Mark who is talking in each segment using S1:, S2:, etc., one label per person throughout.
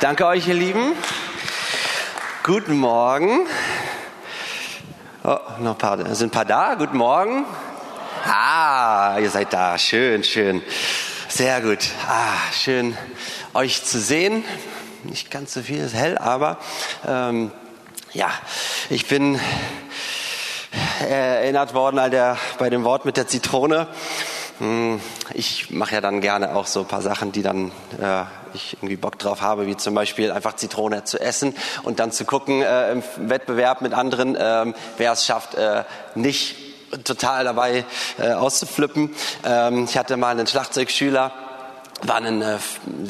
S1: danke euch, ihr Lieben. Guten Morgen. Oh, noch ein paar, sind ein paar da? Guten Morgen. Ah, ihr seid da. Schön, schön. Sehr gut. Ah, schön, euch zu sehen. Nicht ganz so viel, ist hell, aber ähm, ja, ich bin erinnert worden Alter, bei dem Wort mit der Zitrone. Hm, ich mache ja dann gerne auch so ein paar Sachen, die dann äh, ich irgendwie Bock drauf habe, wie zum Beispiel einfach Zitrone zu essen und dann zu gucken äh, im Wettbewerb mit anderen, äh, wer es schafft, äh, nicht total dabei äh, auszuflippen. Ähm, ich hatte mal einen Schlagzeugschüler, war, einen, äh,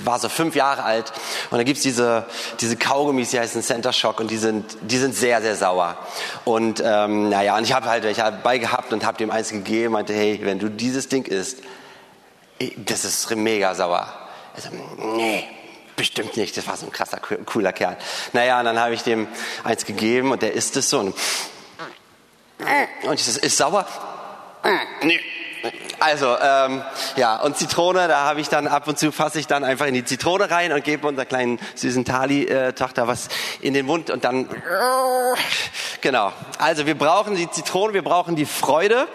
S1: war so fünf Jahre alt und da gibt's diese, diese Kaugummis, die heißen Center Shock und die sind, die sind sehr, sehr sauer. Und ähm, naja, und ich habe halt welche dabei gehabt und habe dem eins gegeben, meinte, hey, wenn du dieses Ding isst, das ist mega sauer. Also, nee, bestimmt nicht, das war so ein krasser, cooler Kerl. Naja, und dann habe ich dem eins gegeben und der isst es so und, und ich so, ist sauer? Nee, also, ähm, ja, und Zitrone, da habe ich dann ab und zu fasse ich dann einfach in die Zitrone rein und gebe unserer kleinen süßen Tali-Tochter was in den Mund und dann, genau. Also, wir brauchen die Zitrone, wir brauchen die Freude.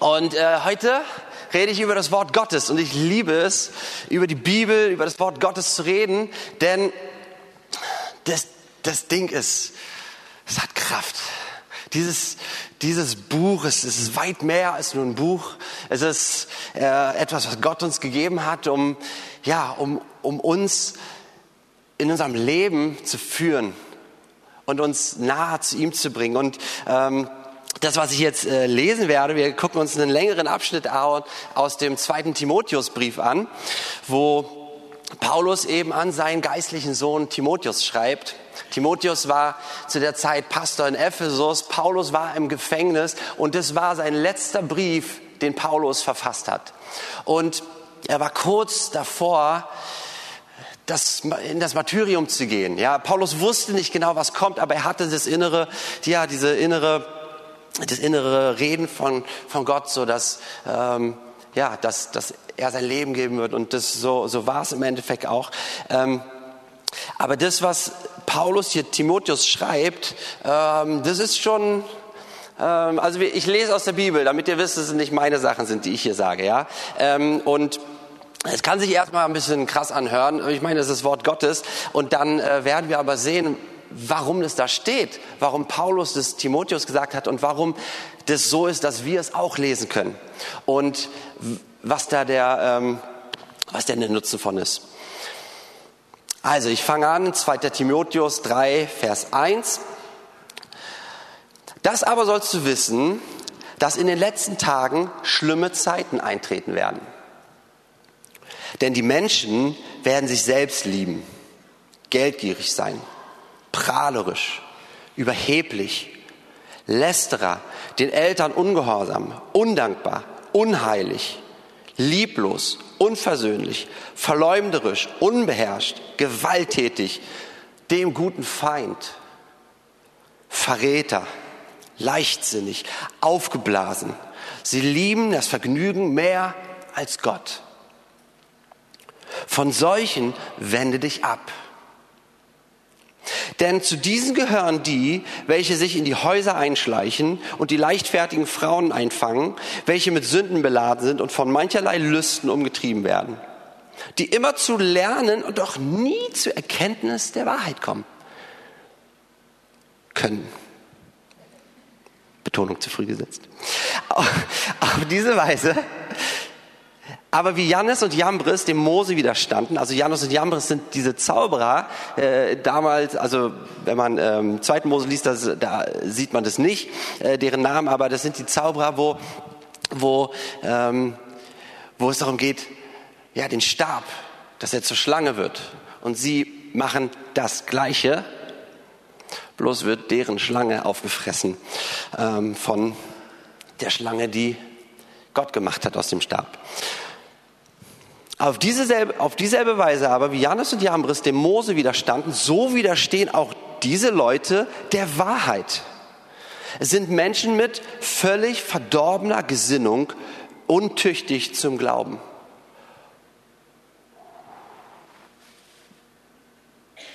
S1: Und äh, heute rede ich über das Wort Gottes und ich liebe es, über die Bibel, über das Wort Gottes zu reden, denn das, das Ding ist, es hat Kraft. Dieses, dieses Buch, es ist weit mehr als nur ein Buch. Es ist äh, etwas, was Gott uns gegeben hat, um, ja, um, um uns in unserem Leben zu führen und uns nahe zu ihm zu bringen. Und ähm, das, was ich jetzt äh, lesen werde, wir gucken uns einen längeren Abschnitt aus dem zweiten Timotheusbrief an, wo Paulus eben an seinen geistlichen Sohn Timotheus schreibt. Timotheus war zu der Zeit Pastor in Ephesus, Paulus war im Gefängnis und das war sein letzter Brief, den Paulus verfasst hat. Und er war kurz davor, das, in das Martyrium zu gehen. Ja, Paulus wusste nicht genau, was kommt, aber er hatte das innere, ja, diese innere, das innere Reden von, von Gott, so dass, ähm, ja, dass, dass er sein Leben geben wird. Und das, so, so war es im Endeffekt auch. Ähm, aber das, was Paulus hier Timotheus schreibt, ähm, das ist schon, ähm, also ich lese aus der Bibel, damit ihr wisst, dass es nicht meine Sachen sind, die ich hier sage, ja. Ähm, und es kann sich erstmal ein bisschen krass anhören. Ich meine, das ist das Wort Gottes. Und dann äh, werden wir aber sehen, warum es da steht, warum Paulus das Timotheus gesagt hat und warum das so ist, dass wir es auch lesen können. Und was da der, ähm, was denn der Nutzen von ist. Also, ich fange an, 2. Timotheus 3, Vers 1. Das aber sollst du wissen, dass in den letzten Tagen schlimme Zeiten eintreten werden. Denn die Menschen werden sich selbst lieben, geldgierig sein, prahlerisch, überheblich, lästerer, den Eltern ungehorsam, undankbar, unheilig, lieblos, unversöhnlich, verleumderisch, unbeherrscht, gewalttätig, dem guten Feind, Verräter, leichtsinnig, aufgeblasen. Sie lieben das Vergnügen mehr als Gott. Von solchen wende dich ab. Denn zu diesen gehören die, welche sich in die Häuser einschleichen und die leichtfertigen Frauen einfangen, welche mit Sünden beladen sind und von mancherlei Lüsten umgetrieben werden, die immer zu lernen und doch nie zur Erkenntnis der Wahrheit kommen können. Betonung zu früh gesetzt. Auf diese Weise aber wie Jannes und Jambres dem Mose widerstanden, also Jannes und Jambres sind diese Zauberer, äh, damals, also wenn man ähm, zweiten Mose liest, das, da sieht man das nicht, äh, deren Namen, aber das sind die Zauberer, wo, wo, ähm, wo es darum geht, ja, den Stab, dass er zur Schlange wird. Und sie machen das Gleiche, bloß wird deren Schlange aufgefressen ähm, von der Schlange, die Gott gemacht hat aus dem Stab. Auf dieselbe, auf dieselbe Weise aber, wie Janus und Jambres dem Mose widerstanden, so widerstehen auch diese Leute der Wahrheit. Es sind Menschen mit völlig verdorbener Gesinnung, untüchtig zum Glauben.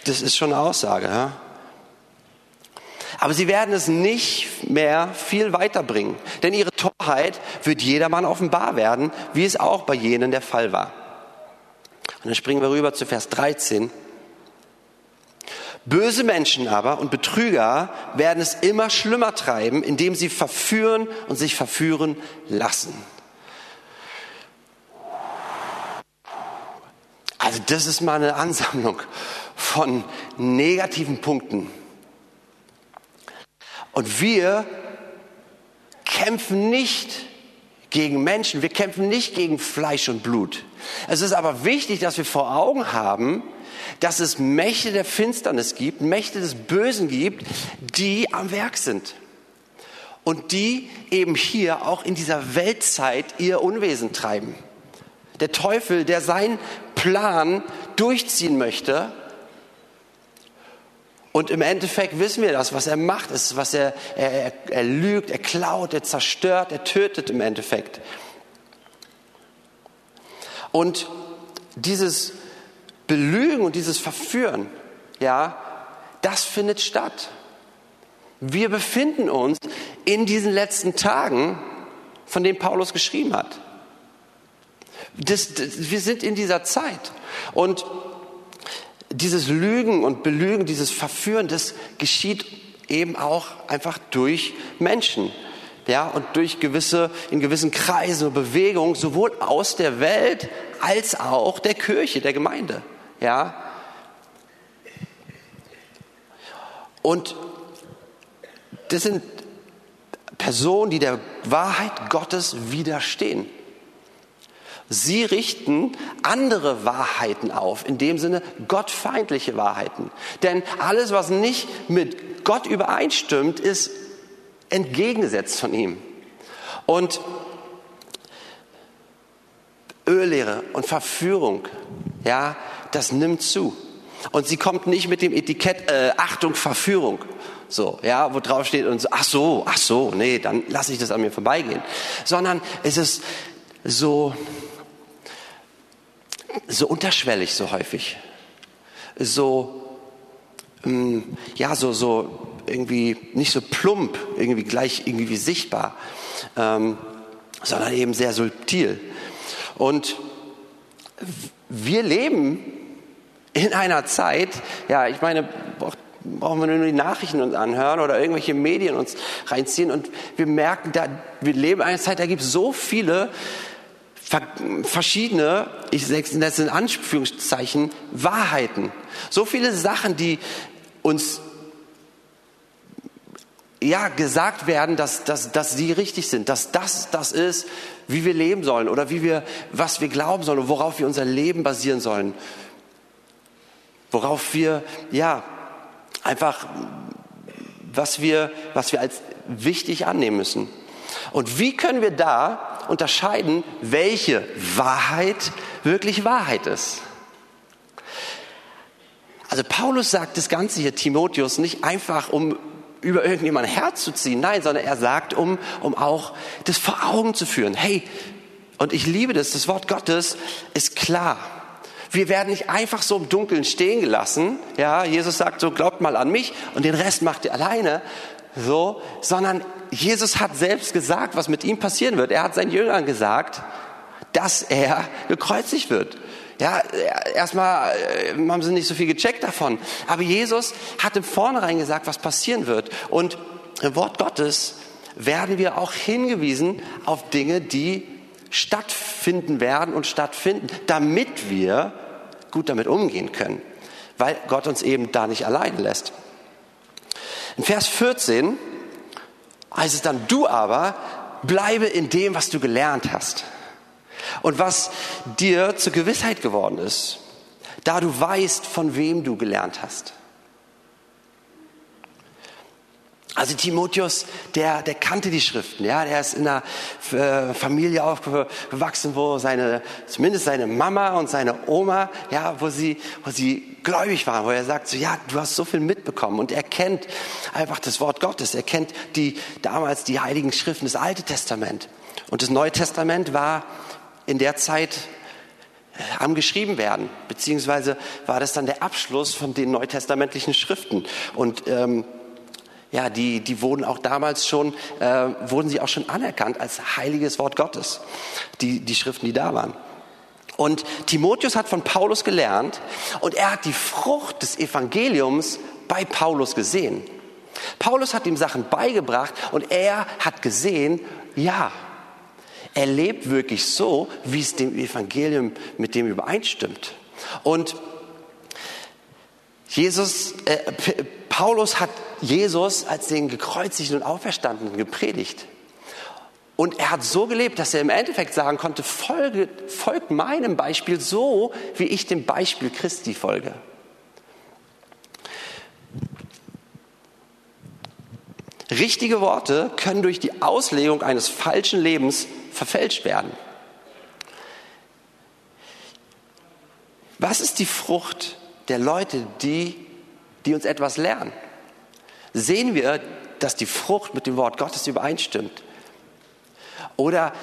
S1: Das ist schon eine Aussage. Ja? Aber sie werden es nicht mehr viel weiterbringen, denn ihre Torheit wird jedermann offenbar werden, wie es auch bei jenen der Fall war. Dann springen wir rüber zu Vers 13. Böse Menschen aber und Betrüger werden es immer schlimmer treiben, indem sie verführen und sich verführen lassen. Also das ist mal eine Ansammlung von negativen Punkten. Und wir kämpfen nicht gegen Menschen, wir kämpfen nicht gegen Fleisch und Blut. Es ist aber wichtig, dass wir vor Augen haben, dass es Mächte der Finsternis gibt, Mächte des Bösen gibt, die am Werk sind. Und die eben hier auch in dieser Weltzeit ihr Unwesen treiben. Der Teufel, der seinen Plan durchziehen möchte. Und im Endeffekt wissen wir das, was er macht, ist, was er, er, er lügt, er klaut, er zerstört, er tötet im Endeffekt. Und dieses Belügen und dieses Verführen, ja, das findet statt. Wir befinden uns in diesen letzten Tagen, von denen Paulus geschrieben hat. Das, das, wir sind in dieser Zeit. Und dieses Lügen und Belügen, dieses Verführen, das geschieht eben auch einfach durch Menschen. Ja, und durch gewisse, in gewissen Kreisen und Bewegungen, sowohl aus der Welt als auch der Kirche, der Gemeinde. Ja? Und das sind Personen, die der Wahrheit Gottes widerstehen. Sie richten andere Wahrheiten auf, in dem Sinne gottfeindliche Wahrheiten. Denn alles, was nicht mit Gott übereinstimmt, ist entgegengesetzt von ihm. Und Öllehre und Verführung, ja, das nimmt zu. Und sie kommt nicht mit dem Etikett äh, Achtung, Verführung. So, ja, wo drauf steht und so, ach so, ach so, nee, dann lasse ich das an mir vorbeigehen. Sondern es ist so, so unterschwellig so häufig. So, ähm, ja, so, so irgendwie nicht so plump, irgendwie gleich irgendwie sichtbar, ähm, sondern eben sehr subtil. Und wir leben in einer Zeit, ja, ich meine, brauchen wir nur die Nachrichten uns anhören oder irgendwelche Medien uns reinziehen und wir merken, da, wir leben in einer Zeit, da gibt es so viele verschiedene, ich setze das in Anführungszeichen, Wahrheiten. So viele Sachen, die uns ja, gesagt werden, dass, dass, dass sie richtig sind, dass das das ist, wie wir leben sollen oder wie wir, was wir glauben sollen und worauf wir unser Leben basieren sollen worauf wir, ja, einfach, was wir, was wir als wichtig annehmen müssen. Und wie können wir da unterscheiden, welche Wahrheit wirklich Wahrheit ist? Also Paulus sagt das Ganze hier Timotheus nicht einfach, um über irgendjemand herzuziehen, nein, sondern er sagt, um, um auch das vor Augen zu führen. Hey, und ich liebe das, das Wort Gottes ist klar. Wir werden nicht einfach so im Dunkeln stehen gelassen. Ja, Jesus sagt so, glaubt mal an mich und den Rest macht ihr alleine. So, sondern Jesus hat selbst gesagt, was mit ihm passieren wird. Er hat seinen Jüngern gesagt, dass er gekreuzigt wird. Ja, erstmal äh, haben sie nicht so viel gecheckt davon. Aber Jesus hat im Vornherein gesagt, was passieren wird. Und im Wort Gottes werden wir auch hingewiesen auf Dinge, die stattfinden werden und stattfinden, damit wir gut damit umgehen können, weil Gott uns eben da nicht allein lässt. In Vers 14 heißt es dann, du aber bleibe in dem, was du gelernt hast und was dir zur Gewissheit geworden ist, da du weißt, von wem du gelernt hast. Also Timotheus, der, der kannte die Schriften, ja, der ist in einer äh, Familie aufgewachsen, wo seine, zumindest seine Mama und seine Oma, ja, wo sie, wo sie gläubig waren, wo er sagt, so, ja, du hast so viel mitbekommen und er kennt einfach das Wort Gottes, er kennt die, damals die heiligen Schriften, das Alte Testament. Und das Neue Testament war in der Zeit am geschrieben werden, beziehungsweise war das dann der Abschluss von den neutestamentlichen Schriften. Und ähm, ja, die, die wurden auch damals schon, äh, wurden sie auch schon anerkannt als heiliges Wort Gottes, die, die Schriften, die da waren. Und Timotheus hat von Paulus gelernt und er hat die Frucht des Evangeliums bei Paulus gesehen. Paulus hat ihm Sachen beigebracht und er hat gesehen, ja, er lebt wirklich so, wie es dem Evangelium mit dem übereinstimmt. Und Jesus, äh, Paulus hat Jesus als den gekreuzigten und auferstandenen gepredigt. Und er hat so gelebt, dass er im Endeffekt sagen konnte, folge, folgt meinem Beispiel so, wie ich dem Beispiel Christi folge. Richtige Worte können durch die Auslegung eines falschen Lebens verfälscht werden. Was ist die Frucht der Leute, die, die uns etwas lernen? Sehen wir, dass die Frucht mit dem Wort Gottes übereinstimmt? Oder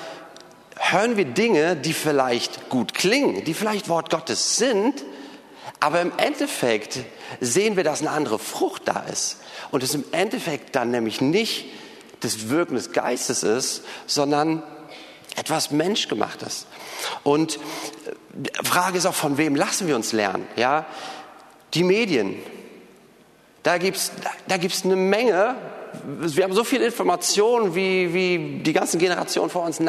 S1: hören wir Dinge, die vielleicht gut klingen, die vielleicht Wort Gottes sind, aber im Endeffekt sehen wir, dass eine andere Frucht da ist. Und es im Endeffekt dann nämlich nicht das Wirken des Geistes ist, sondern etwas Menschgemachtes. Und die äh, Frage ist auch, von wem lassen wir uns lernen? Ja, die Medien. Da gibt's, da gibt's eine Menge. Wir haben so viele Informationen, wie, wie die ganzen Generationen vor uns,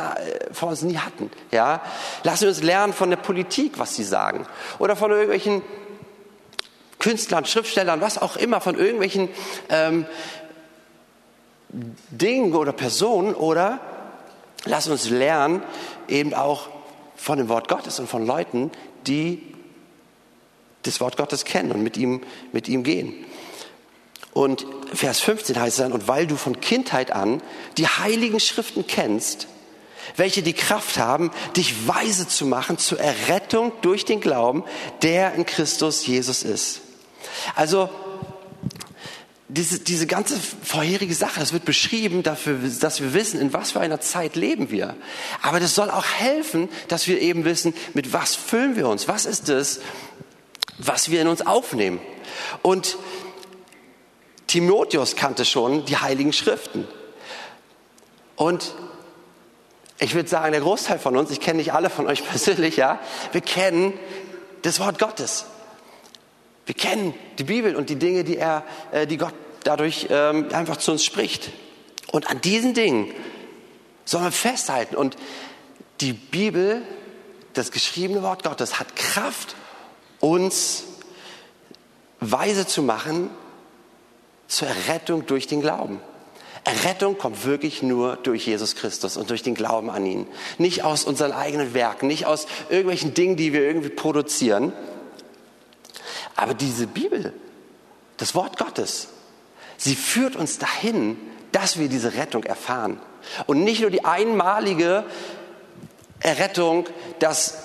S1: vor uns nie hatten. Ja, lassen wir uns lernen von der Politik, was sie sagen, oder von irgendwelchen Künstlern, Schriftstellern, was auch immer, von irgendwelchen ähm, Dingen oder Personen, oder Lass uns lernen, eben auch von dem Wort Gottes und von Leuten, die das Wort Gottes kennen und mit ihm, mit ihm gehen. Und Vers 15 heißt es dann, und weil du von Kindheit an die heiligen Schriften kennst, welche die Kraft haben, dich weise zu machen zur Errettung durch den Glauben, der in Christus Jesus ist. Also diese, diese ganze vorherige Sache, das wird beschrieben, dafür, dass wir wissen, in was für einer Zeit leben wir. Aber das soll auch helfen, dass wir eben wissen, mit was füllen wir uns? Was ist es, was wir in uns aufnehmen? Und Timotheus kannte schon die Heiligen Schriften. Und ich würde sagen, der Großteil von uns, ich kenne nicht alle von euch persönlich, ja, wir kennen das Wort Gottes. Wir kennen die Bibel und die Dinge, die, er, äh, die Gott dadurch ähm, einfach zu uns spricht. Und an diesen Dingen sollen wir festhalten. Und die Bibel, das geschriebene Wort Gottes, hat Kraft, uns weise zu machen zur Errettung durch den Glauben. Errettung kommt wirklich nur durch Jesus Christus und durch den Glauben an ihn. Nicht aus unseren eigenen Werken, nicht aus irgendwelchen Dingen, die wir irgendwie produzieren, aber diese Bibel, das Wort Gottes, sie führt uns dahin, dass wir diese Rettung erfahren. Und nicht nur die einmalige Errettung, dass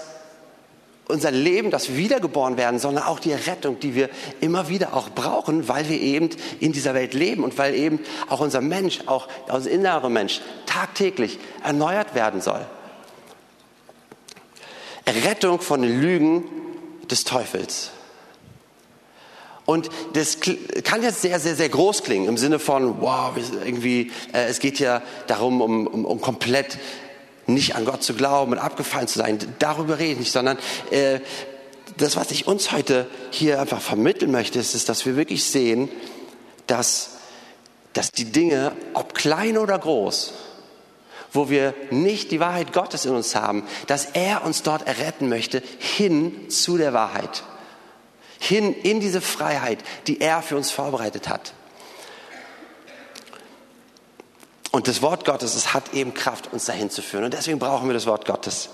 S1: unser Leben, wir wiedergeboren werden, sondern auch die Errettung, die wir immer wieder auch brauchen, weil wir eben in dieser Welt leben und weil eben auch unser Mensch, auch unser innerer Mensch tagtäglich erneuert werden soll. Errettung von den Lügen des Teufels. Und das kann jetzt sehr, sehr, sehr groß klingen im Sinne von, wow, irgendwie, äh, es geht ja darum, um, um, um komplett nicht an Gott zu glauben und abgefallen zu sein. Darüber rede ich nicht, sondern äh, das, was ich uns heute hier einfach vermitteln möchte, ist, ist dass wir wirklich sehen, dass, dass die Dinge, ob klein oder groß, wo wir nicht die Wahrheit Gottes in uns haben, dass er uns dort erretten möchte, hin zu der Wahrheit hin in diese Freiheit, die er für uns vorbereitet hat. Und das Wort Gottes, es hat eben Kraft, uns dahin zu führen. Und deswegen brauchen wir das Wort Gottes.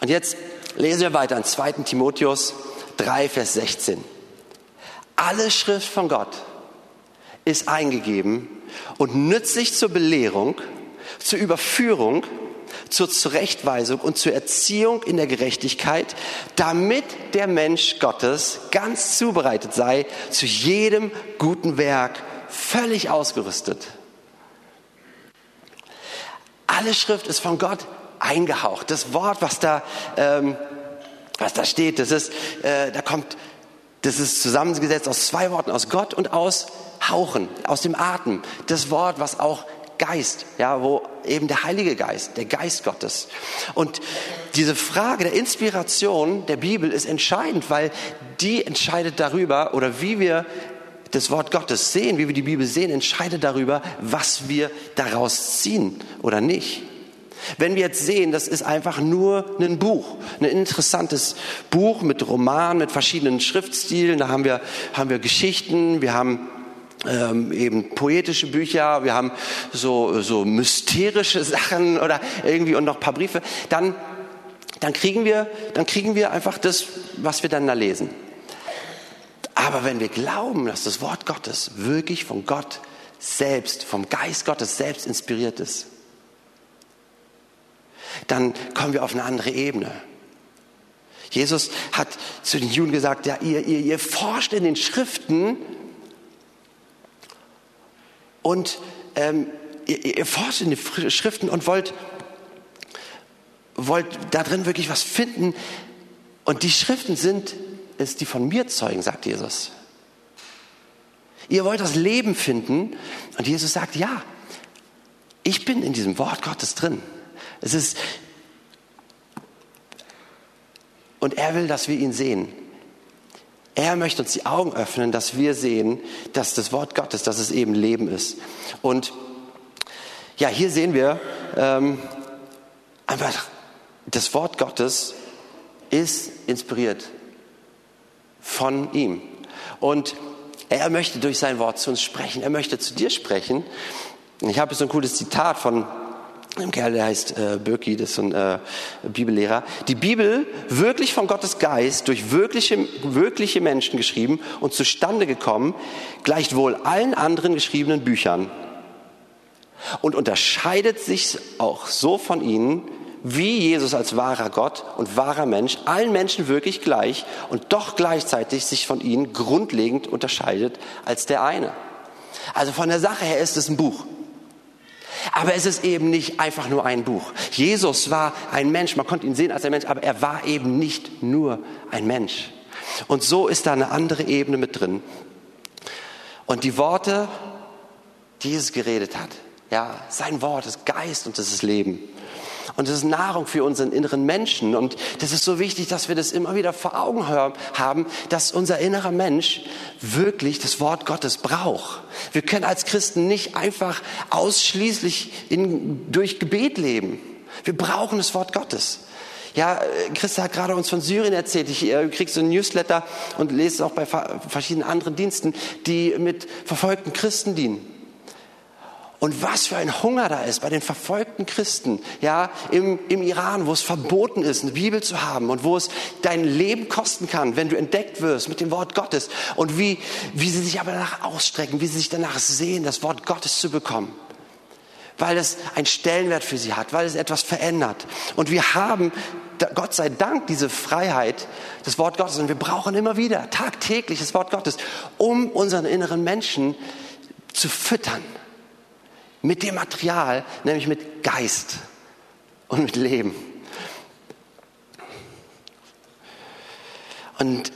S1: Und jetzt lesen wir weiter in 2. Timotheus 3, Vers 16. Alle Schrift von Gott ist eingegeben und nützlich zur Belehrung, zur Überführung, zur Zurechtweisung und zur Erziehung in der Gerechtigkeit, damit der Mensch Gottes ganz zubereitet sei, zu jedem guten Werk völlig ausgerüstet. Alle Schrift ist von Gott eingehaucht. Das Wort, was da ähm, was da steht, das ist, äh, da kommt, das ist zusammengesetzt aus zwei Worten, aus Gott und aus Hauchen, aus dem Atem. Das Wort, was auch Geist, ja, wo eben der Heilige Geist, der Geist Gottes. Und diese Frage der Inspiration der Bibel ist entscheidend, weil die entscheidet darüber oder wie wir das Wort Gottes sehen, wie wir die Bibel sehen, entscheidet darüber, was wir daraus ziehen oder nicht. Wenn wir jetzt sehen, das ist einfach nur ein Buch, ein interessantes Buch mit Romanen, mit verschiedenen Schriftstilen, da haben wir, haben wir Geschichten, wir haben ähm, eben poetische Bücher, wir haben so, so mysterische Sachen oder irgendwie und noch ein paar Briefe, dann, dann, kriegen wir, dann kriegen wir einfach das, was wir dann da lesen. Aber wenn wir glauben, dass das Wort Gottes wirklich von Gott selbst, vom Geist Gottes selbst inspiriert ist, dann kommen wir auf eine andere Ebene. Jesus hat zu den Juden gesagt, ja, ihr, ihr, ihr forscht in den Schriften und ähm, ihr, ihr forscht in den Schriften und wollt, wollt da drin wirklich was finden. Und die Schriften sind es, die von mir zeugen, sagt Jesus. Ihr wollt das Leben finden und Jesus sagt, ja, ich bin in diesem Wort Gottes drin. Es ist, und er will, dass wir ihn sehen. Er möchte uns die Augen öffnen, dass wir sehen, dass das Wort Gottes, dass es eben Leben ist. Und ja, hier sehen wir ähm, einfach, das Wort Gottes ist inspiriert von ihm. Und er möchte durch sein Wort zu uns sprechen. Er möchte zu dir sprechen. Ich habe so ein cooles Zitat von einem Kerl, der heißt äh, Birki, das ist ein äh, Bibellehrer. Die Bibel, wirklich von Gottes Geist, durch wirkliche, wirkliche Menschen geschrieben und zustande gekommen, gleicht wohl allen anderen geschriebenen Büchern und unterscheidet sich auch so von ihnen, wie Jesus als wahrer Gott und wahrer Mensch allen Menschen wirklich gleich und doch gleichzeitig sich von ihnen grundlegend unterscheidet als der eine. Also von der Sache her ist es ein Buch. Aber es ist eben nicht einfach nur ein Buch. Jesus war ein Mensch, man konnte ihn sehen als ein Mensch, aber er war eben nicht nur ein Mensch. Und so ist da eine andere Ebene mit drin. Und die Worte, die Jesus geredet hat, ja, sein Wort ist Geist und es ist Leben. Und es ist Nahrung für unseren inneren Menschen. Und das ist so wichtig, dass wir das immer wieder vor Augen haben, dass unser innerer Mensch wirklich das Wort Gottes braucht. Wir können als Christen nicht einfach ausschließlich in, durch Gebet leben. Wir brauchen das Wort Gottes. Ja, Christa hat gerade uns von Syrien erzählt. Ich äh, kriege so ein Newsletter und lese es auch bei verschiedenen anderen Diensten, die mit verfolgten Christen dienen. Und was für ein Hunger da ist bei den verfolgten Christen, ja, im, im Iran, wo es verboten ist, eine Bibel zu haben und wo es dein Leben kosten kann, wenn du entdeckt wirst mit dem Wort Gottes und wie, wie sie sich aber danach ausstrecken, wie sie sich danach sehen, das Wort Gottes zu bekommen. Weil es einen Stellenwert für sie hat, weil es etwas verändert. Und wir haben, Gott sei Dank, diese Freiheit, das Wort Gottes. Und wir brauchen immer wieder tagtäglich das Wort Gottes, um unseren inneren Menschen zu füttern mit dem Material, nämlich mit Geist und mit Leben. Und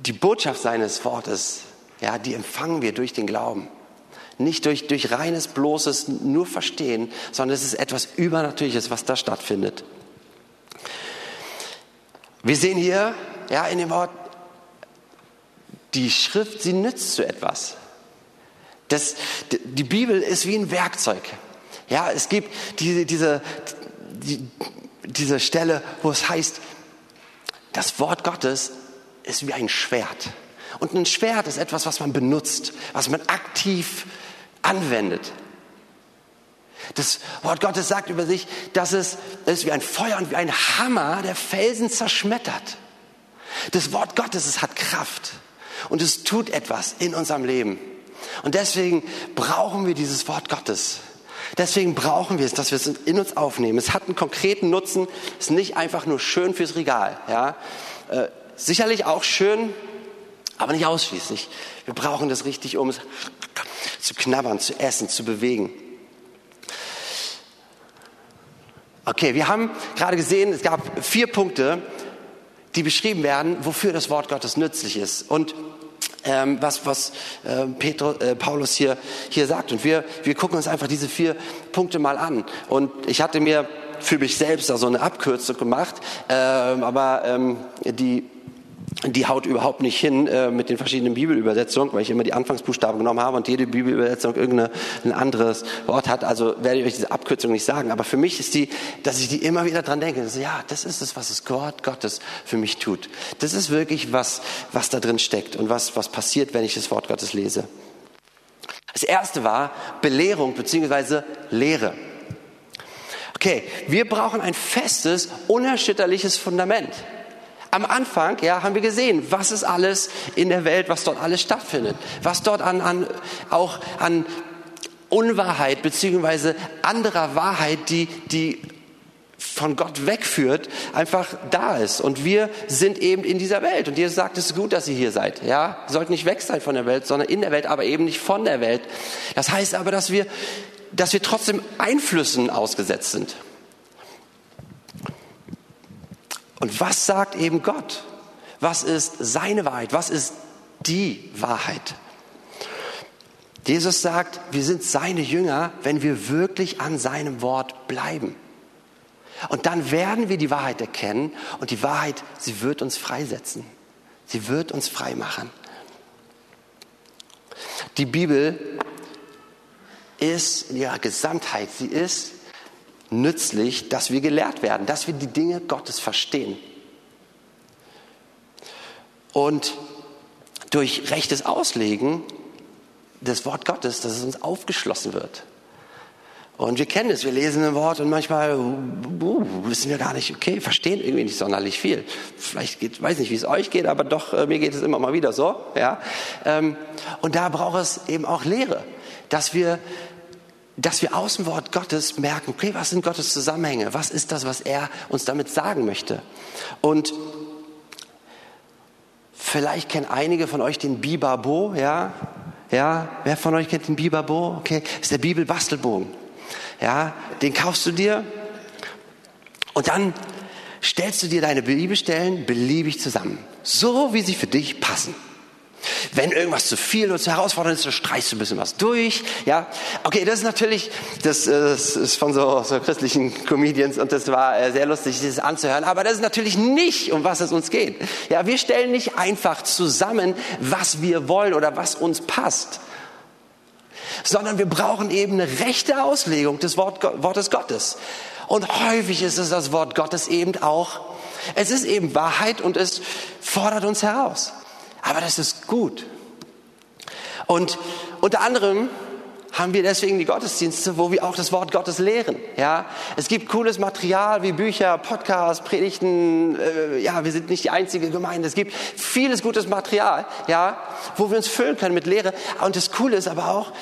S1: die Botschaft seines Wortes, ja, die empfangen wir durch den Glauben. Nicht durch, durch reines, bloßes nur Verstehen, sondern es ist etwas Übernatürliches, was da stattfindet. Wir sehen hier, ja, in dem Wort, die Schrift, sie nützt zu etwas. Das, die Bibel ist wie ein Werkzeug. Ja, es gibt diese, diese, die, diese Stelle, wo es heißt, das Wort Gottes ist wie ein Schwert. Und ein Schwert ist etwas, was man benutzt, was man aktiv anwendet. Das Wort Gottes sagt über sich, dass es, ist wie ein Feuer und wie ein Hammer, der Felsen zerschmettert. Das Wort Gottes, es hat Kraft und es tut etwas in unserem Leben. Und deswegen brauchen wir dieses Wort Gottes. Deswegen brauchen wir es, dass wir es in uns aufnehmen. Es hat einen konkreten Nutzen, es ist nicht einfach nur schön fürs Regal. Ja? Äh, sicherlich auch schön, aber nicht ausschließlich. Wir brauchen das richtig, um es zu knabbern, zu essen, zu bewegen. Okay, wir haben gerade gesehen, es gab vier Punkte, die beschrieben werden, wofür das Wort Gottes nützlich ist. Und ähm, was, was äh, Petro, äh, Paulus hier, hier sagt. Und wir, wir gucken uns einfach diese vier Punkte mal an. Und ich hatte mir für mich selbst da so eine Abkürzung gemacht, ähm, aber ähm, die die haut überhaupt nicht hin äh, mit den verschiedenen Bibelübersetzungen, weil ich immer die Anfangsbuchstaben genommen habe und jede Bibelübersetzung irgendein ein anderes Wort hat. Also werde ich euch diese Abkürzung nicht sagen. Aber für mich ist die, dass ich die immer wieder dran denke. Also, ja, das ist es, was es Gott Gottes für mich tut. Das ist wirklich was, was da drin steckt und was, was passiert, wenn ich das Wort Gottes lese. Das erste war Belehrung beziehungsweise Lehre. Okay, wir brauchen ein festes, unerschütterliches Fundament. Am Anfang, ja, haben wir gesehen, was ist alles in der Welt, was dort alles stattfindet, was dort an, an auch an Unwahrheit beziehungsweise anderer Wahrheit, die, die von Gott wegführt, einfach da ist. Und wir sind eben in dieser Welt. Und Jesus sagt, es ist gut, dass ihr hier seid. Ja, ihr sollt nicht weg sein von der Welt, sondern in der Welt, aber eben nicht von der Welt. Das heißt aber, dass wir, dass wir trotzdem Einflüssen ausgesetzt sind. Und was sagt eben Gott? Was ist seine Wahrheit? Was ist die Wahrheit? Jesus sagt, wir sind seine Jünger, wenn wir wirklich an seinem Wort bleiben. Und dann werden wir die Wahrheit erkennen und die Wahrheit, sie wird uns freisetzen. Sie wird uns frei machen. Die Bibel ist in ihrer Gesamtheit, sie ist nützlich, dass wir gelehrt werden, dass wir die Dinge Gottes verstehen. Und durch rechtes Auslegen des Wort Gottes, dass es uns aufgeschlossen wird. Und wir kennen es, wir lesen ein Wort und manchmal uh, wissen wir gar nicht, okay, verstehen irgendwie nicht sonderlich viel. Vielleicht geht, weiß nicht, wie es euch geht, aber doch, äh, mir geht es immer mal wieder so. Ja? Ähm, und da braucht es eben auch Lehre, dass wir dass wir aus dem Wort Gottes merken, okay, was sind Gottes Zusammenhänge? Was ist das, was er uns damit sagen möchte? Und vielleicht kennen einige von euch den Bibabo, ja? Ja, wer von euch kennt den Bibabo? Okay, das ist der Bibelbastelbogen. Ja, den kaufst du dir und dann stellst du dir deine Bibelstellen beliebig zusammen, so wie sie für dich passen. Wenn irgendwas zu viel oder zu herausfordernd ist, so streichst du ein bisschen was durch. Ja, okay, das ist natürlich, das, äh, das ist von so, so christlichen Comedians und das war äh, sehr lustig, das anzuhören. Aber das ist natürlich nicht, um was es uns geht. Ja, wir stellen nicht einfach zusammen, was wir wollen oder was uns passt, sondern wir brauchen eben eine rechte Auslegung des Wort, Wortes Gottes. Und häufig ist es das Wort Gottes eben auch. Es ist eben Wahrheit und es fordert uns heraus. Aber das ist gut. Und unter anderem haben wir deswegen die Gottesdienste, wo wir auch das Wort Gottes lehren. Ja, es gibt cooles Material wie Bücher, Podcasts, Predigten. Äh, ja, wir sind nicht die einzige Gemeinde. Es gibt vieles gutes Material, ja, wo wir uns füllen können mit Lehre. Und das Coole ist aber auch,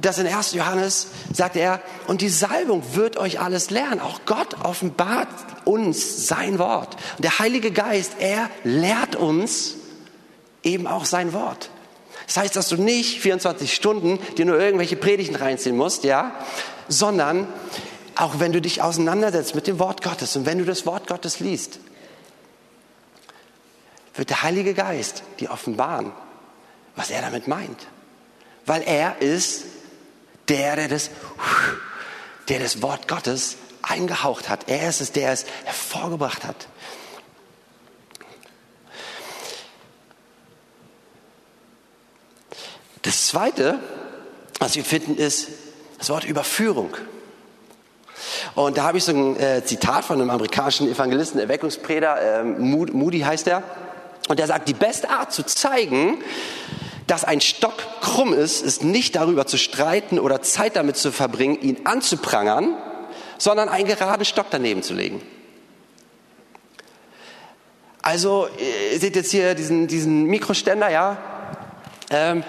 S1: dass in 1. Johannes sagt er, und die Salbung wird euch alles lernen. Auch Gott offenbart uns sein Wort. Und der Heilige Geist, er lehrt uns, eben auch sein Wort. Das heißt, dass du nicht 24 Stunden dir nur irgendwelche Predigten reinziehen musst, ja, sondern auch wenn du dich auseinandersetzt mit dem Wort Gottes und wenn du das Wort Gottes liest, wird der Heilige Geist dir offenbaren, was er damit meint. Weil er ist der, der das, der das Wort Gottes eingehaucht hat. Er ist es, der es hervorgebracht hat. Das Zweite, was wir finden, ist das Wort Überführung. Und da habe ich so ein äh, Zitat von einem amerikanischen Evangelisten, Erweckungsprediger, äh, Moody heißt er. Und der sagt, die beste Art zu zeigen, dass ein Stock krumm ist, ist nicht darüber zu streiten oder Zeit damit zu verbringen, ihn anzuprangern, sondern einen geraden Stock daneben zu legen. Also, ihr seht jetzt hier diesen, diesen Mikroständer, ja. Ähm,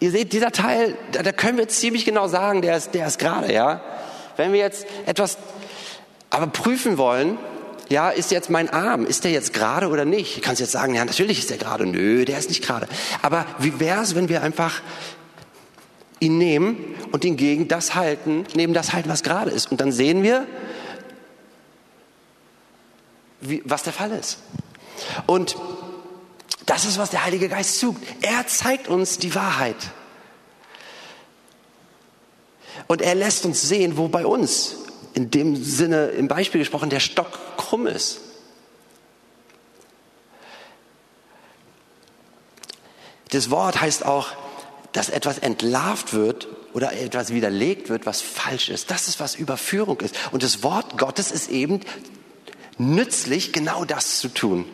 S1: Ihr seht, dieser Teil, da, da können wir ziemlich genau sagen, der ist, der ist gerade, ja. Wenn wir jetzt etwas aber prüfen wollen, ja, ist jetzt mein Arm, ist der jetzt gerade oder nicht? Du kannst jetzt sagen, ja, natürlich ist der gerade. Nö, der ist nicht gerade. Aber wie wäre es, wenn wir einfach ihn nehmen und ihn gegen das halten, neben das halten, was gerade ist? Und dann sehen wir, wie, was der Fall ist. Und das ist, was der Heilige Geist sucht. Er zeigt uns die Wahrheit. Und er lässt uns sehen, wo bei uns, in dem Sinne, im Beispiel gesprochen, der Stock krumm ist. Das Wort heißt auch, dass etwas entlarvt wird oder etwas widerlegt wird, was falsch ist. Das ist, was Überführung ist. Und das Wort Gottes ist eben nützlich, genau das zu tun.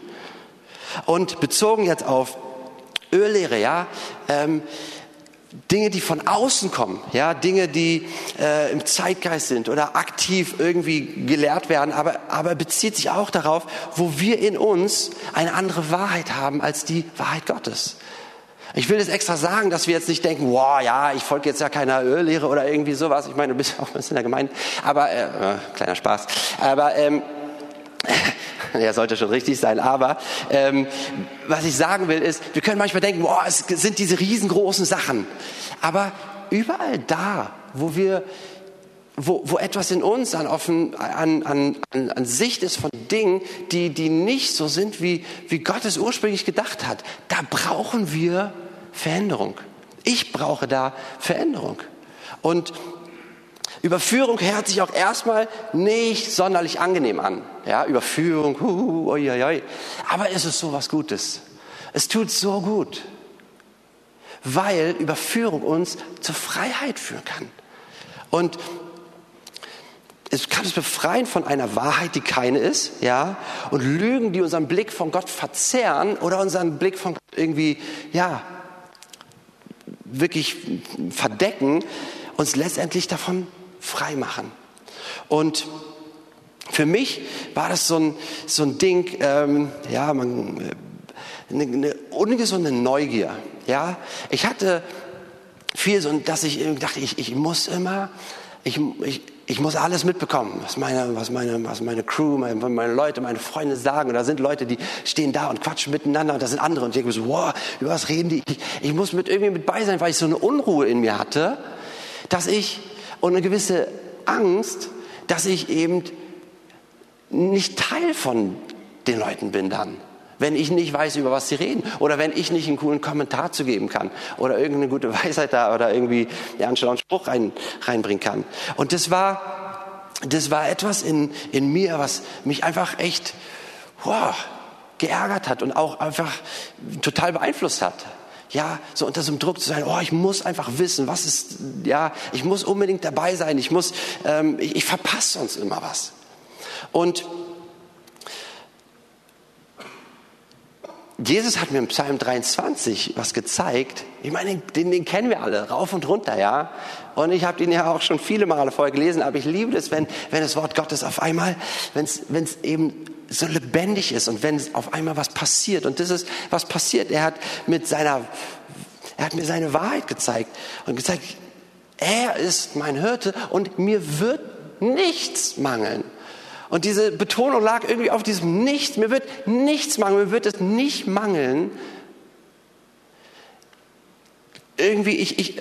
S1: Und bezogen jetzt auf Öllehre, ja, ähm, Dinge, die von außen kommen, ja, Dinge, die äh, im Zeitgeist sind oder aktiv irgendwie gelehrt werden, aber, aber bezieht sich auch darauf, wo wir in uns eine andere Wahrheit haben als die Wahrheit Gottes. Ich will das extra sagen, dass wir jetzt nicht denken, wow, ja, ich folge jetzt ja keiner Öllehre oder irgendwie sowas. Ich meine, du bist auch ein bisschen in der Gemeinde, aber äh, äh, kleiner Spaß. Aber ähm, ja, sollte schon richtig sein. Aber ähm, was ich sagen will ist, wir können manchmal denken, boah, es sind diese riesengroßen Sachen. Aber überall da, wo wir wo, wo etwas in uns an, offen, an, an, an Sicht ist von Dingen, die, die nicht so sind, wie, wie Gott es ursprünglich gedacht hat, da brauchen wir Veränderung. Ich brauche da Veränderung. Und Überführung hört sich auch erstmal nicht sonderlich angenehm an. Ja, Überführung, hu, ui, ui, ui. aber es ist so was Gutes. Es tut so gut, weil Überführung uns zur Freiheit führen kann. Und es kann uns befreien von einer Wahrheit, die keine ist, ja, und Lügen, die unseren Blick von Gott verzerren oder unseren Blick von Gott irgendwie, ja, wirklich verdecken, uns letztendlich davon frei machen. Und für mich war das so ein, so ein Ding, ähm, ja, man, eine, eine ungesunde Neugier. Ja, ich hatte viel so, dass ich dachte, ich, ich muss immer, ich, ich, ich muss alles mitbekommen, was meine, was meine, was meine Crew, meine, meine Leute, meine Freunde sagen. Und da sind Leute, die stehen da und quatschen miteinander. Und da sind andere. Und ich denke so, wow, über was reden die? Ich, ich muss mit irgendwie mit bei sein, weil ich so eine Unruhe in mir hatte, dass ich, und eine gewisse Angst, dass ich eben nicht Teil von den Leuten bin dann. Wenn ich nicht weiß, über was sie reden. Oder wenn ich nicht einen coolen Kommentar zu geben kann. Oder irgendeine gute Weisheit da oder irgendwie einen schlauen Spruch rein, reinbringen kann. Und das war, das war etwas in, in mir, was mich einfach echt wow, geärgert hat und auch einfach total beeinflusst hat. Ja, so unter so einem Druck zu sein, oh, ich muss einfach wissen, was ist, ja, ich muss unbedingt dabei sein, ich muss, ähm, ich, ich verpasse sonst immer was. Und Jesus hat mir im Psalm 23 was gezeigt. Ich meine, den, den kennen wir alle, rauf und runter, ja. Und ich habe den ja auch schon viele Male vorher gelesen, aber ich liebe es, wenn, wenn das Wort Gottes auf einmal, wenn es eben so lebendig ist und wenn auf einmal was passiert. Und das ist, was passiert. Er hat mit seiner, er hat mir seine Wahrheit gezeigt und gezeigt, er ist mein Hirte und mir wird nichts mangeln. Und diese Betonung lag irgendwie auf diesem Nichts. Mir wird nichts mangeln, mir wird es nicht mangeln. Irgendwie, ich, ich,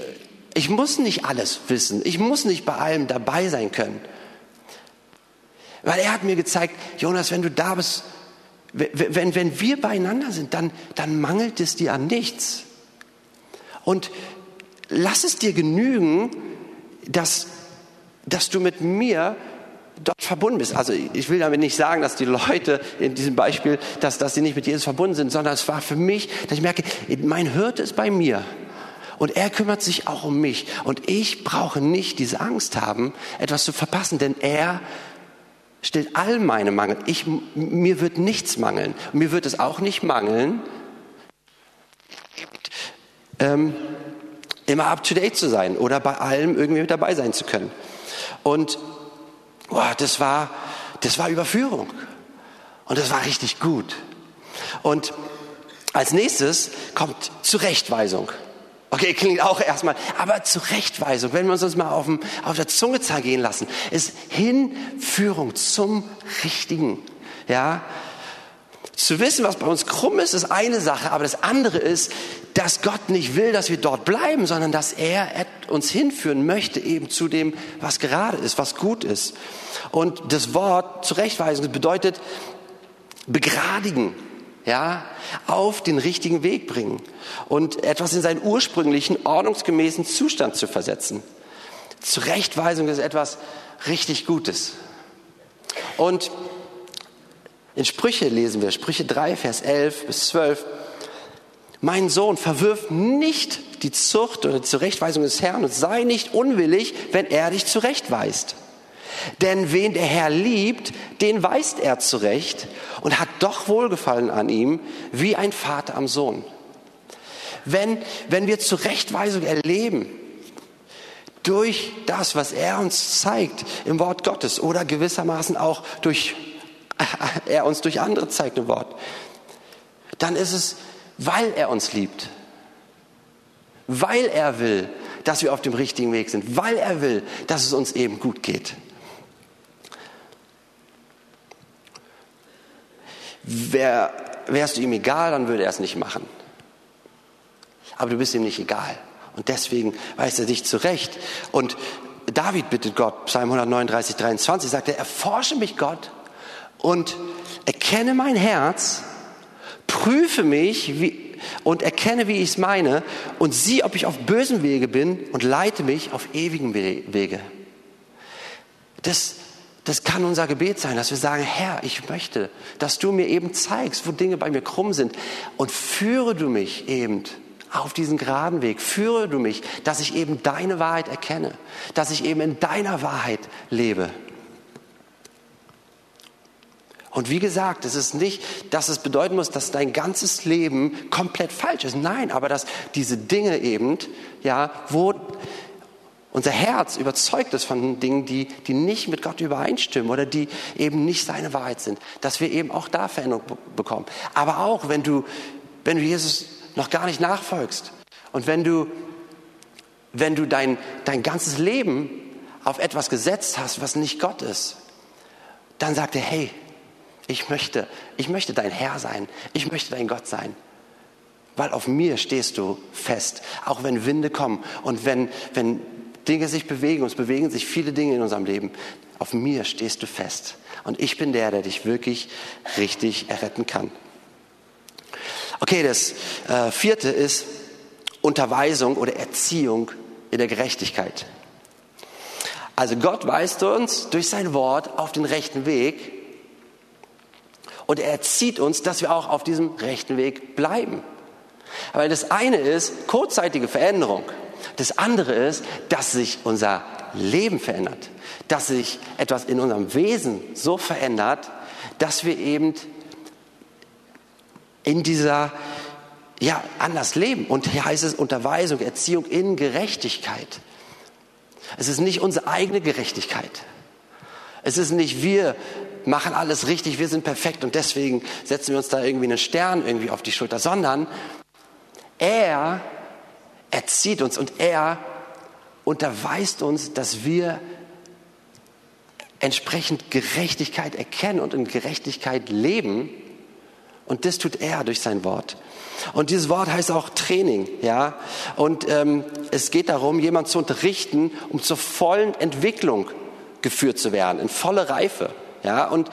S1: ich muss nicht alles wissen. Ich muss nicht bei allem dabei sein können. Weil er hat mir gezeigt, Jonas, wenn du da bist, wenn, wenn wir beieinander sind, dann, dann mangelt es dir an nichts. Und lass es dir genügen, dass, dass du mit mir dort verbunden bist. Also ich will damit nicht sagen, dass die Leute in diesem Beispiel, dass, dass sie nicht mit Jesus verbunden sind, sondern es war für mich, dass ich merke, mein Hirte ist bei mir. Und er kümmert sich auch um mich. Und ich brauche nicht diese Angst haben, etwas zu verpassen, denn er stillt all meine Mangel. Ich, mir wird nichts mangeln. Mir wird es auch nicht mangeln, ähm, immer up to date zu sein oder bei allem irgendwie mit dabei sein zu können. Und Boah, das war, das war Überführung. Und das war richtig gut. Und als nächstes kommt Zurechtweisung. Okay, klingt auch erstmal, aber Zurechtweisung, wenn wir uns das mal auf, dem, auf der Zunge zergehen lassen, ist Hinführung zum Richtigen. Ja, zu wissen, was bei uns krumm ist, ist eine Sache, aber das andere ist, dass Gott nicht will, dass wir dort bleiben, sondern dass er uns hinführen möchte eben zu dem, was gerade ist, was gut ist. Und das Wort Zurechtweisung bedeutet begradigen. Ja, auf den richtigen Weg bringen und etwas in seinen ursprünglichen, ordnungsgemäßen Zustand zu versetzen. Zurechtweisung ist etwas richtig Gutes. Und in Sprüche lesen wir, Sprüche 3, Vers 11 bis 12, mein Sohn, verwirf nicht die Zucht oder die Zurechtweisung des Herrn und sei nicht unwillig, wenn er dich zurechtweist. Denn wen der Herr liebt, den weist er zurecht und hat doch Wohlgefallen an ihm, wie ein Vater am Sohn. Wenn, wenn wir Zurechtweisung erleben, durch das, was er uns zeigt im Wort Gottes oder gewissermaßen auch durch, er uns durch andere zeigt im Wort, dann ist es, weil er uns liebt, weil er will, dass wir auf dem richtigen Weg sind, weil er will, dass es uns eben gut geht. Wär, wärst du ihm egal, dann würde er es nicht machen. Aber du bist ihm nicht egal. Und deswegen weist er dich zurecht. Und David bittet Gott, Psalm 139, 23, sagt er, erforsche mich Gott und erkenne mein Herz, prüfe mich wie, und erkenne, wie ich es meine und sieh, ob ich auf bösen Wege bin und leite mich auf ewigen Wege. Das, das kann unser Gebet sein, dass wir sagen, Herr, ich möchte, dass du mir eben zeigst, wo Dinge bei mir krumm sind und führe du mich eben auf diesen geraden Weg, führe du mich, dass ich eben deine Wahrheit erkenne, dass ich eben in deiner Wahrheit lebe. Und wie gesagt, es ist nicht, dass es bedeuten muss, dass dein ganzes Leben komplett falsch ist. Nein, aber dass diese Dinge eben, ja, wo unser Herz überzeugt ist von Dingen, die, die nicht mit Gott übereinstimmen oder die eben nicht seine Wahrheit sind, dass wir eben auch da Veränderung bekommen. Aber auch, wenn du, wenn du Jesus noch gar nicht nachfolgst und wenn du, wenn du dein, dein ganzes Leben auf etwas gesetzt hast, was nicht Gott ist, dann sagt er, hey, ich möchte, ich möchte dein Herr sein, ich möchte dein Gott sein weil auf mir stehst du fest, auch wenn Winde kommen und wenn, wenn Dinge sich bewegen, uns bewegen sich viele Dinge in unserem Leben. Auf mir stehst du fest. Und ich bin der, der dich wirklich richtig erretten kann. Okay, das äh, vierte ist Unterweisung oder Erziehung in der Gerechtigkeit. Also Gott weist uns durch sein Wort auf den rechten Weg und er erzieht uns, dass wir auch auf diesem rechten Weg bleiben. Weil das eine ist kurzzeitige Veränderung. Das andere ist, dass sich unser Leben verändert, dass sich etwas in unserem Wesen so verändert, dass wir eben in dieser, ja, anders leben. Und hier heißt es Unterweisung, Erziehung in Gerechtigkeit. Es ist nicht unsere eigene Gerechtigkeit. Es ist nicht wir machen alles richtig, wir sind perfekt und deswegen setzen wir uns da irgendwie einen Stern irgendwie auf die Schulter, sondern er erzieht uns und er unterweist uns, dass wir entsprechend Gerechtigkeit erkennen und in Gerechtigkeit leben. Und das tut er durch sein Wort. Und dieses Wort heißt auch Training, ja. Und ähm, es geht darum, jemanden zu unterrichten, um zur vollen Entwicklung geführt zu werden, in volle Reife, ja. Und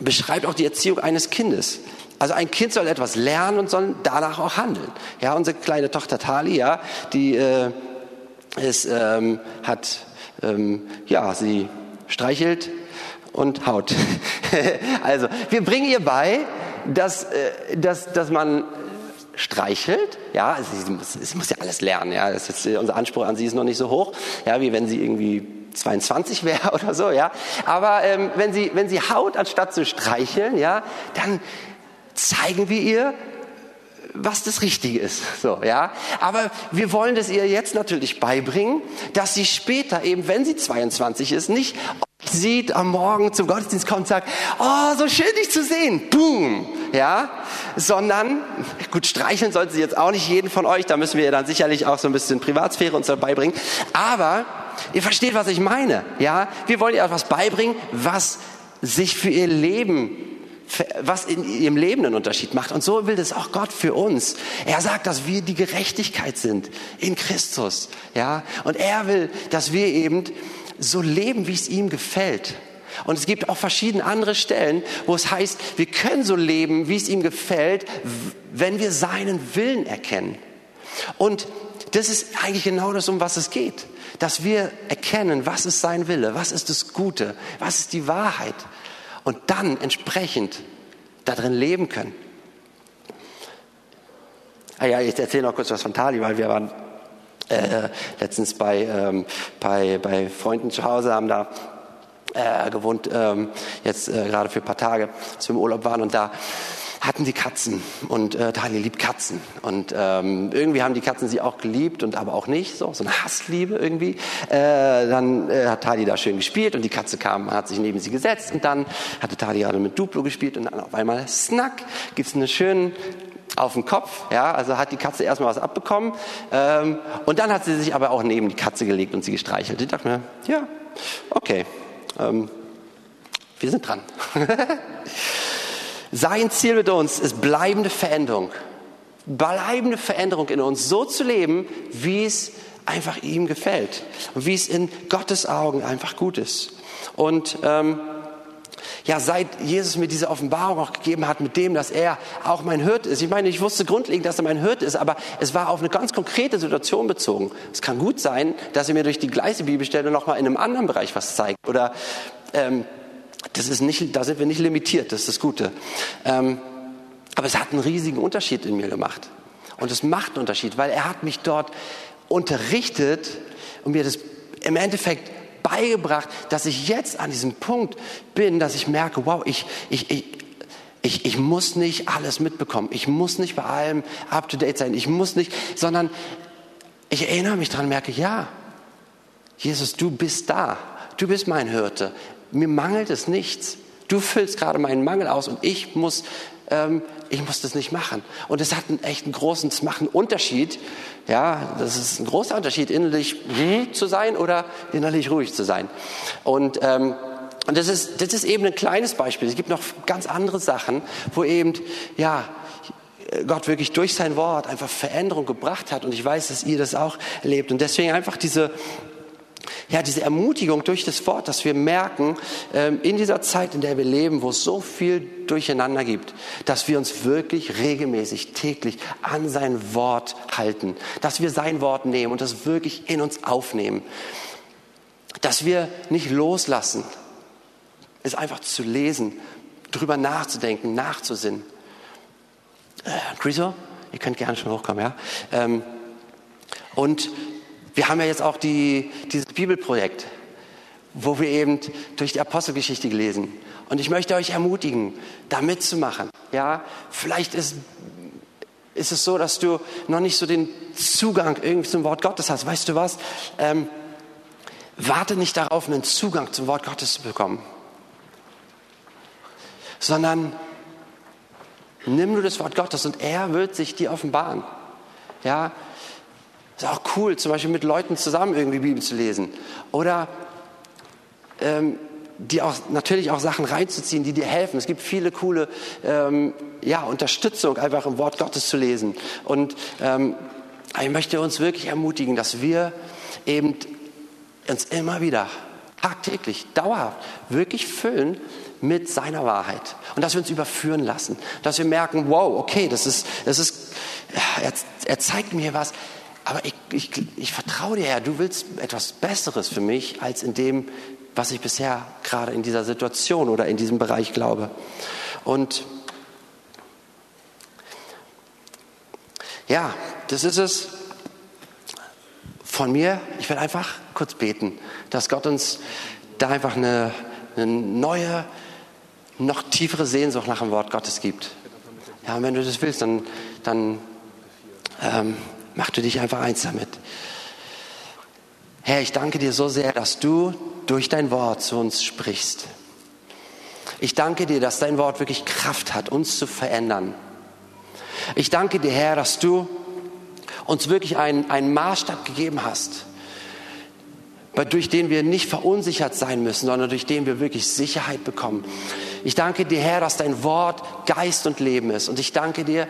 S1: beschreibt auch die Erziehung eines Kindes. Also ein Kind soll etwas lernen und soll danach auch handeln. Ja, unsere kleine Tochter Tali, ja, die äh, ist, ähm, hat, ähm, ja, sie streichelt und haut. also wir bringen ihr bei, dass, äh, dass, dass man streichelt, ja, sie muss, sie muss ja alles lernen, ja, das ist jetzt, unser Anspruch an sie ist noch nicht so hoch, ja, wie wenn sie irgendwie 22 wäre oder so, ja. Aber ähm, wenn sie wenn sie haut anstatt zu streicheln, ja, dann zeigen wir ihr, was das Richtige ist. So, ja. Aber wir wollen das ihr jetzt natürlich beibringen, dass sie später eben, wenn sie 22 ist, nicht sieht am Morgen zum Gottesdienst kommt und sagt, oh, so schön dich zu sehen, boom, ja, sondern, gut, streicheln sollte sie jetzt auch nicht jeden von euch, da müssen wir ihr dann sicherlich auch so ein bisschen Privatsphäre uns dabei bringen, aber ihr versteht, was ich meine, ja, wir wollen ihr etwas beibringen, was sich für ihr Leben was in ihrem Leben einen Unterschied macht. Und so will das auch Gott für uns. Er sagt, dass wir die Gerechtigkeit sind in Christus, ja. Und er will, dass wir eben so leben, wie es ihm gefällt. Und es gibt auch verschiedene andere Stellen, wo es heißt, wir können so leben, wie es ihm gefällt, wenn wir seinen Willen erkennen. Und das ist eigentlich genau das, um was es geht. Dass wir erkennen, was ist sein Wille, was ist das Gute, was ist die Wahrheit. Und dann entsprechend darin leben können. Ah ja, ich erzähle noch kurz was von Tali, weil wir waren äh, letztens bei, ähm, bei, bei Freunden zu Hause, haben da äh, gewohnt, ähm, jetzt äh, gerade für ein paar Tage, als wir im Urlaub waren und da hatten die Katzen. Und äh, Tali liebt Katzen. Und ähm, irgendwie haben die Katzen sie auch geliebt und aber auch nicht, so, so eine Hassliebe irgendwie. Äh, dann äh, hat Tali da schön gespielt und die Katze kam, hat sich neben sie gesetzt. Und dann hatte Tali gerade mit Duplo gespielt und dann auf einmal, snack, gibt's einen schönen auf den Kopf, ja, also hat die Katze erstmal was abbekommen. Ähm, und dann hat sie sich aber auch neben die Katze gelegt und sie gestreichelt. Ich dachte mir, ja, okay, ähm, wir sind dran. Sein Ziel mit uns ist bleibende Veränderung. Bleibende Veränderung in uns, so zu leben, wie es einfach ihm gefällt und wie es in Gottes Augen einfach gut ist. Und ähm, ja, seit Jesus mir diese Offenbarung auch gegeben hat mit dem, dass er auch mein Hirte ist. Ich meine, ich wusste grundlegend, dass er mein Hirte ist, aber es war auf eine ganz konkrete Situation bezogen. Es kann gut sein, dass er mir durch die gleiche Bibelstelle nochmal in einem anderen Bereich was zeigt oder ähm, das ist nicht, da sind wir nicht limitiert, das ist das Gute. Ähm, aber es hat einen riesigen Unterschied in mir gemacht. Und es macht einen Unterschied, weil er hat mich dort unterrichtet und mir das im Endeffekt beigebracht, dass ich jetzt an diesem Punkt bin, dass ich merke, wow, ich, ich, ich, ich, ich muss nicht alles mitbekommen. Ich muss nicht bei allem up to date sein. Ich muss nicht, sondern ich erinnere mich daran, merke, ja, Jesus, du bist da. Du bist mein Hirte mir mangelt es nichts. Du füllst gerade meinen Mangel aus und ich muss, ähm, ich muss das nicht machen. Und es hat einen echt einen großen, es macht einen Unterschied. Ja, das ist ein großer Unterschied, innerlich zu sein oder innerlich ruhig zu sein. Und, ähm, und das ist, das ist eben ein kleines Beispiel. Es gibt noch ganz andere Sachen, wo eben, ja, Gott wirklich durch sein Wort einfach Veränderung gebracht hat. Und ich weiß, dass ihr das auch erlebt. Und deswegen einfach diese, ja, diese Ermutigung durch das Wort, dass wir merken, ähm, in dieser Zeit, in der wir leben, wo es so viel durcheinander gibt, dass wir uns wirklich regelmäßig, täglich an sein Wort halten, dass wir sein Wort nehmen und das wirklich in uns aufnehmen, dass wir nicht loslassen, es einfach zu lesen, drüber nachzudenken, nachzusinnen. Äh, Chriso, ihr könnt gerne schon hochkommen, ja. Ähm, und wir haben ja jetzt auch die, dieses Bibelprojekt, wo wir eben durch die Apostelgeschichte lesen. Und ich möchte euch ermutigen, da mitzumachen. Ja, vielleicht ist, ist es so, dass du noch nicht so den Zugang irgendwie zum Wort Gottes hast. Weißt du was? Ähm, warte nicht darauf, einen Zugang zum Wort Gottes zu bekommen, sondern nimm nur das Wort Gottes und er wird sich dir offenbaren. Ja, ist auch cool, zum Beispiel mit Leuten zusammen irgendwie Bibel zu lesen. Oder ähm, die auch natürlich auch Sachen reinzuziehen, die dir helfen. Es gibt viele coole ähm, ja, Unterstützung, einfach im Wort Gottes zu lesen. Und ähm, ich möchte uns wirklich ermutigen, dass wir eben uns immer wieder tagtäglich, dauerhaft wirklich füllen mit seiner Wahrheit und dass wir uns überführen lassen, dass wir merken, wow, okay, das ist, das ist, er, er zeigt mir was, aber ich, ich, ich vertraue dir, Herr, du willst etwas Besseres für mich als in dem, was ich bisher gerade in dieser Situation oder in diesem Bereich glaube. Und ja, das ist es von mir. Ich will einfach kurz beten, dass Gott uns da einfach eine, eine neue, noch tiefere Sehnsucht nach dem Wort Gottes gibt. Ja, und wenn du das willst, dann, dann ähm, Mach du dich einfach eins damit. Herr, ich danke dir so sehr, dass du durch dein Wort zu uns sprichst. Ich danke dir, dass dein Wort wirklich Kraft hat, uns zu verändern. Ich danke dir, Herr, dass du uns wirklich einen, einen Maßstab gegeben hast, durch den wir nicht verunsichert sein müssen, sondern durch den wir wirklich Sicherheit bekommen. Ich danke dir, Herr, dass dein Wort Geist und Leben ist. Und ich danke dir,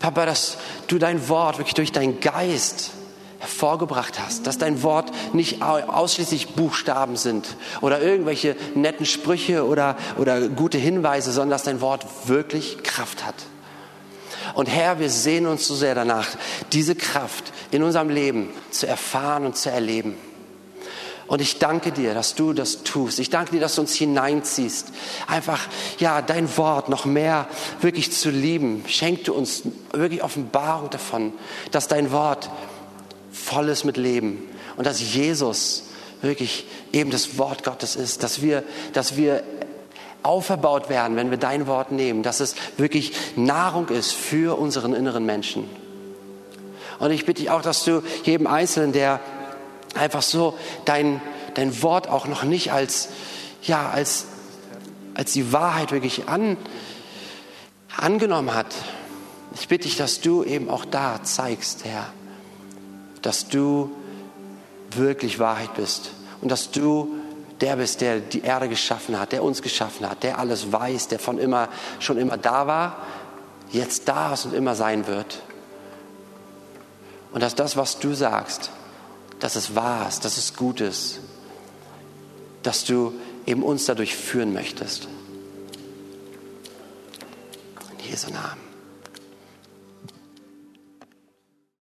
S1: Papa, dass du dein Wort wirklich durch deinen Geist hervorgebracht hast, dass dein Wort nicht ausschließlich Buchstaben sind oder irgendwelche netten Sprüche oder, oder gute Hinweise, sondern dass dein Wort wirklich Kraft hat. Und Herr, wir sehen uns so sehr danach, diese Kraft in unserem Leben zu erfahren und zu erleben. Und ich danke dir, dass du das tust. Ich danke dir, dass du uns hineinziehst. Einfach, ja, dein Wort noch mehr wirklich zu lieben. Schenk du uns wirklich Offenbarung davon, dass dein Wort voll ist mit Leben und dass Jesus wirklich eben das Wort Gottes ist, dass wir, dass wir auferbaut werden, wenn wir dein Wort nehmen, dass es wirklich Nahrung ist für unseren inneren Menschen. Und ich bitte dich auch, dass du jedem Einzelnen, der einfach so dein, dein Wort auch noch nicht als, ja, als, als die Wahrheit wirklich an, angenommen hat, ich bitte dich, dass du eben auch da zeigst, Herr, dass du wirklich Wahrheit bist und dass du der bist, der die Erde geschaffen hat, der uns geschaffen hat, der alles weiß, der von immer schon immer da war, jetzt da ist und immer sein wird. Und dass das, was du sagst, dass es wahr ist, dass es gut ist, dass du eben uns dadurch führen möchtest. In Jesu Namen.